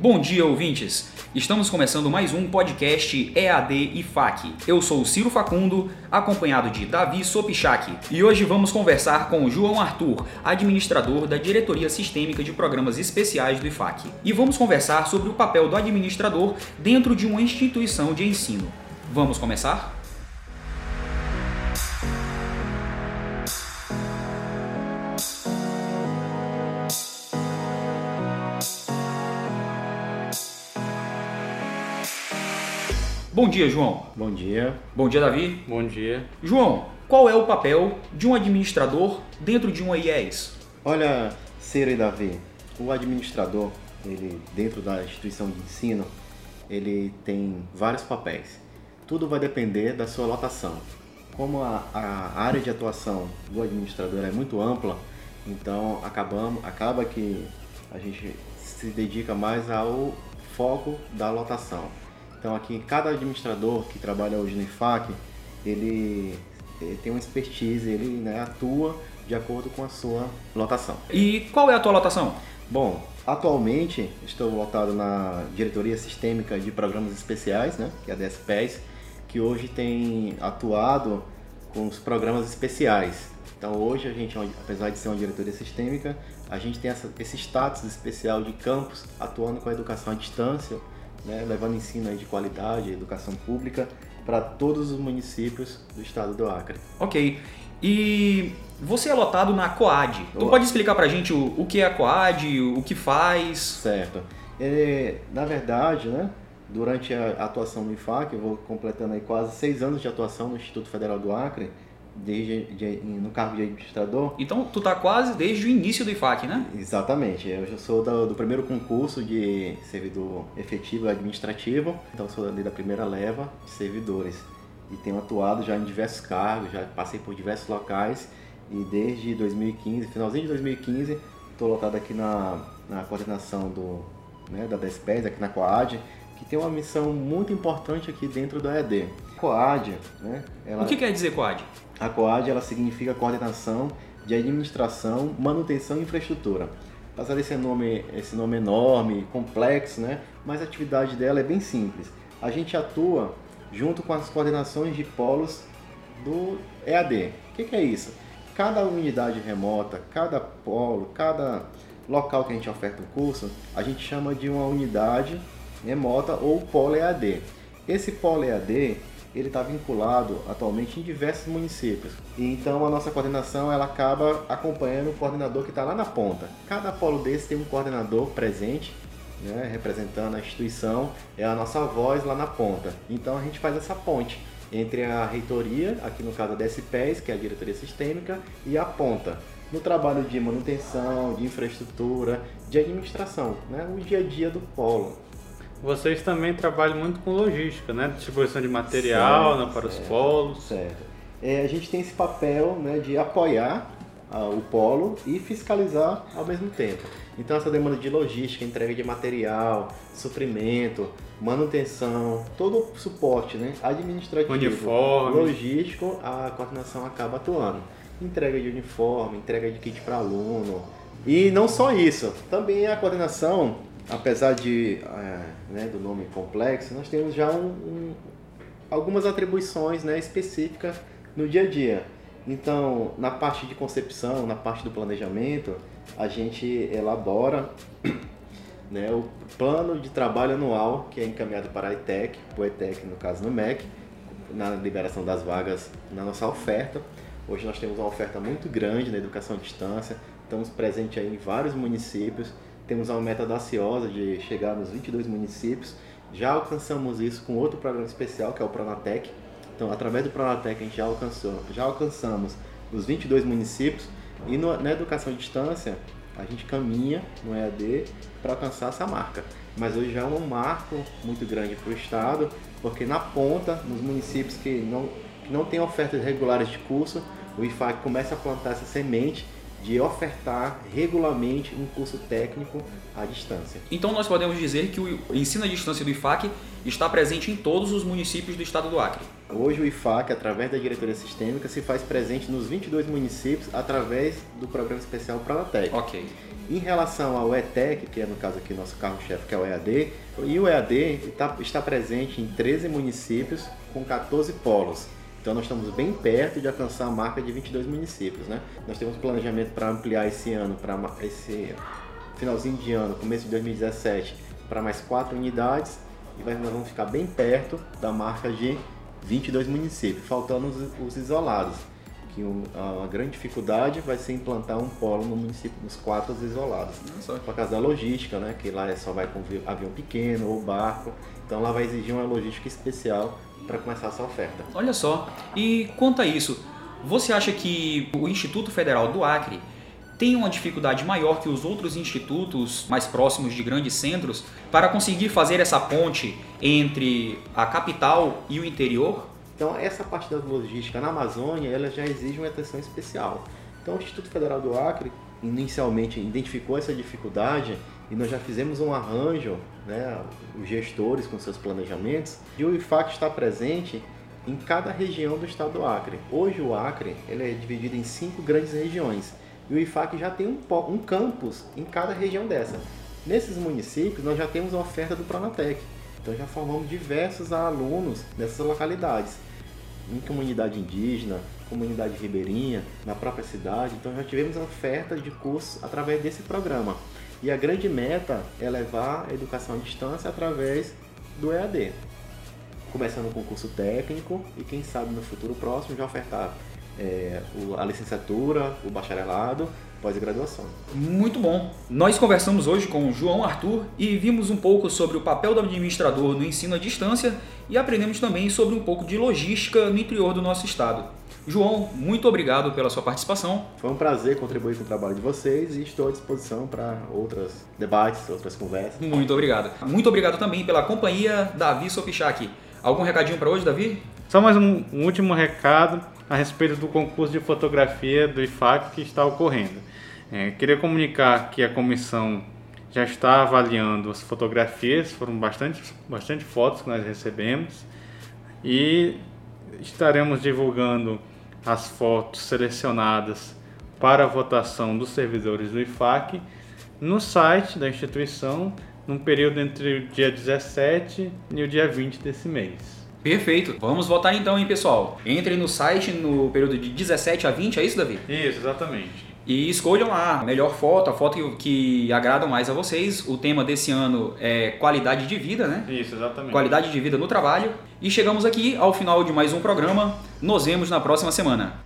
Bom dia, ouvintes! Estamos começando mais um podcast EAD e FAC. Eu sou o Ciro Facundo, acompanhado de Davi Sopichak, e hoje vamos conversar com João Arthur, administrador da Diretoria Sistêmica de Programas Especiais do IFAC. E vamos conversar sobre o papel do administrador dentro de uma instituição de ensino. Vamos começar? Bom dia, João. Bom dia. Bom dia, Davi. Bom dia. João, qual é o papel de um administrador dentro de uma IES? Olha, Ciro e Davi, o administrador, ele dentro da instituição de ensino, ele tem vários papéis. Tudo vai depender da sua lotação. Como a, a área de atuação do administrador é muito ampla, então acabamos, acaba que a gente se dedica mais ao foco da lotação. Então aqui cada administrador que trabalha hoje no IFAC, ele, ele tem uma expertise, ele né, atua de acordo com a sua lotação. E qual é a tua lotação? Bom, atualmente estou lotado na Diretoria Sistêmica de Programas Especiais, né, que é a DSPES, que hoje tem atuado com os programas especiais. Então hoje a gente, apesar de ser uma diretoria sistêmica, a gente tem essa, esse status especial de campus atuando com a educação à distância, né, levando ensino de qualidade, educação pública para todos os municípios do estado do Acre. Ok. E você é lotado na COAD. Tu pode explicar para a gente o, o que é a COAD, o que faz? Certo. É, na verdade, né, durante a atuação no IFAC, eu vou completando aí quase seis anos de atuação no Instituto Federal do Acre, desde de, no cargo de administrador. Então tu tá quase desde o início do IFAC, né? Exatamente. Eu já sou do, do primeiro concurso de servidor efetivo administrativo, então sou ali da primeira leva de servidores e tenho atuado já em diversos cargos, já passei por diversos locais e desde 2015, finalzinho de 2015, estou lotado aqui na, na coordenação do, né, da DESPES, aqui na COAD, que tem uma missão muito importante aqui dentro do EAD. COAD, né? Ela... O que quer dizer COAD? A COAD ela significa Coordenação de Administração, Manutenção e Infraestrutura. Apesar desse nome, esse nome enorme, complexo, né? mas a atividade dela é bem simples. A gente atua junto com as coordenações de polos do EAD. O que, que é isso? Cada unidade remota, cada polo, cada local que a gente oferta o curso, a gente chama de uma unidade remota ou polo EAD. Esse polo EAD ele está vinculado atualmente em diversos municípios. E então a nossa coordenação ela acaba acompanhando o coordenador que está lá na ponta. Cada polo desse tem um coordenador presente, né, representando a instituição, é a nossa voz lá na ponta. Então a gente faz essa ponte entre a reitoria, aqui no caso a DSPES, que é a diretoria sistêmica, e a ponta. No trabalho de manutenção, de infraestrutura, de administração, né, o dia a dia do polo. Vocês também trabalham muito com logística, né? Distribuição de material certo, né, para certo, os polos. Certo. É, a gente tem esse papel né, de apoiar uh, o polo e fiscalizar ao mesmo tempo. Então essa demanda de logística, entrega de material, suprimento, manutenção, todo o suporte né, administrativo, uniforme. logístico, a coordenação acaba atuando. Entrega de uniforme, entrega de kit para aluno. E não só isso, também a coordenação apesar de é, né, do nome complexo, nós temos já um, um, algumas atribuições né, específicas no dia a dia. Então, na parte de concepção, na parte do planejamento, a gente elabora né, o plano de trabalho anual que é encaminhado para a ITEC, o ETEC no caso no MEC, na liberação das vagas na nossa oferta. Hoje nós temos uma oferta muito grande na educação à distância, estamos presentes em vários municípios, temos uma meta audaciosa de chegar nos 22 municípios. Já alcançamos isso com outro programa especial, que é o Pronatec. Então, através do Pronatec, a gente já, alcançou, já alcançamos os 22 municípios. E no, na educação à distância, a gente caminha no EAD para alcançar essa marca. Mas hoje já é um marco muito grande para o Estado, porque na ponta, nos municípios que não, que não têm ofertas regulares de curso, o IFAC começa a plantar essa semente de ofertar regularmente um curso técnico à distância. Então nós podemos dizer que o ensino à distância do IFAC está presente em todos os municípios do estado do Acre. Hoje o IFAC, através da diretoria sistêmica, se faz presente nos 22 municípios através do programa especial Pronatec. Ok. Em relação ao ETEC, que é no caso aqui nosso carro-chefe, que é o EAD, e o EAD tá, está presente em 13 municípios com 14 polos. Então nós estamos bem perto de alcançar a marca de 22 municípios, né? Nós temos planejamento para ampliar esse ano, para esse finalzinho de ano, começo de 2017, para mais quatro unidades e nós vamos ficar bem perto da marca de 22 municípios, faltando os, os isolados. Que um, a grande dificuldade vai ser implantar um polo no município nos quatro isolados. Por causa da logística, né? Que lá é só vai com avião pequeno ou barco. Então lá vai exigir uma logística especial para começar essa oferta. Olha só. E quanto a isso, você acha que o Instituto Federal do Acre tem uma dificuldade maior que os outros institutos mais próximos de grandes centros para conseguir fazer essa ponte entre a capital e o interior? Então, essa parte da logística na Amazônia, ela já exige uma atenção especial. Então, o Instituto Federal do Acre inicialmente identificou essa dificuldade e nós já fizemos um arranjo, né, os gestores com seus planejamentos, e o IFAC está presente em cada região do estado do Acre. Hoje o Acre ele é dividido em cinco grandes regiões e o IFAC já tem um, um campus em cada região dessa. Nesses municípios, nós já temos a oferta do Pronatec. Então já formamos diversos alunos nessas localidades. Em comunidade indígena, comunidade ribeirinha, na própria cidade. Então já tivemos oferta de cursos através desse programa. E a grande meta é levar a educação à distância através do EAD. Começando com o curso técnico e quem sabe no futuro próximo já ofertar é, a licenciatura, o bacharelado, pós-graduação. Muito bom. Nós conversamos hoje com João Arthur e vimos um pouco sobre o papel do administrador no ensino à distância e aprendemos também sobre um pouco de logística no interior do nosso estado. João, muito obrigado pela sua participação. Foi um prazer contribuir com o trabalho de vocês e estou à disposição para outros debates, outras conversas. Muito obrigado. Muito obrigado também pela companhia, Davi Sopichak. Algum recadinho para hoje, Davi? Só mais um, um último recado a respeito do concurso de fotografia do IFAC que está ocorrendo. É, queria comunicar que a comissão já está avaliando as fotografias, foram bastante, bastante fotos que nós recebemos e estaremos divulgando as fotos selecionadas para a votação dos servidores do IFAC no site da instituição num período entre o dia 17 e o dia 20 desse mês. Perfeito. Vamos votar então, hein, pessoal? Entrem no site no período de 17 a 20, é isso, Davi? Isso, exatamente. E escolham lá a melhor foto, a foto que, que agrada mais a vocês. O tema desse ano é qualidade de vida, né? Isso, exatamente. Qualidade de vida no trabalho. E chegamos aqui ao final de mais um programa. Nos vemos na próxima semana.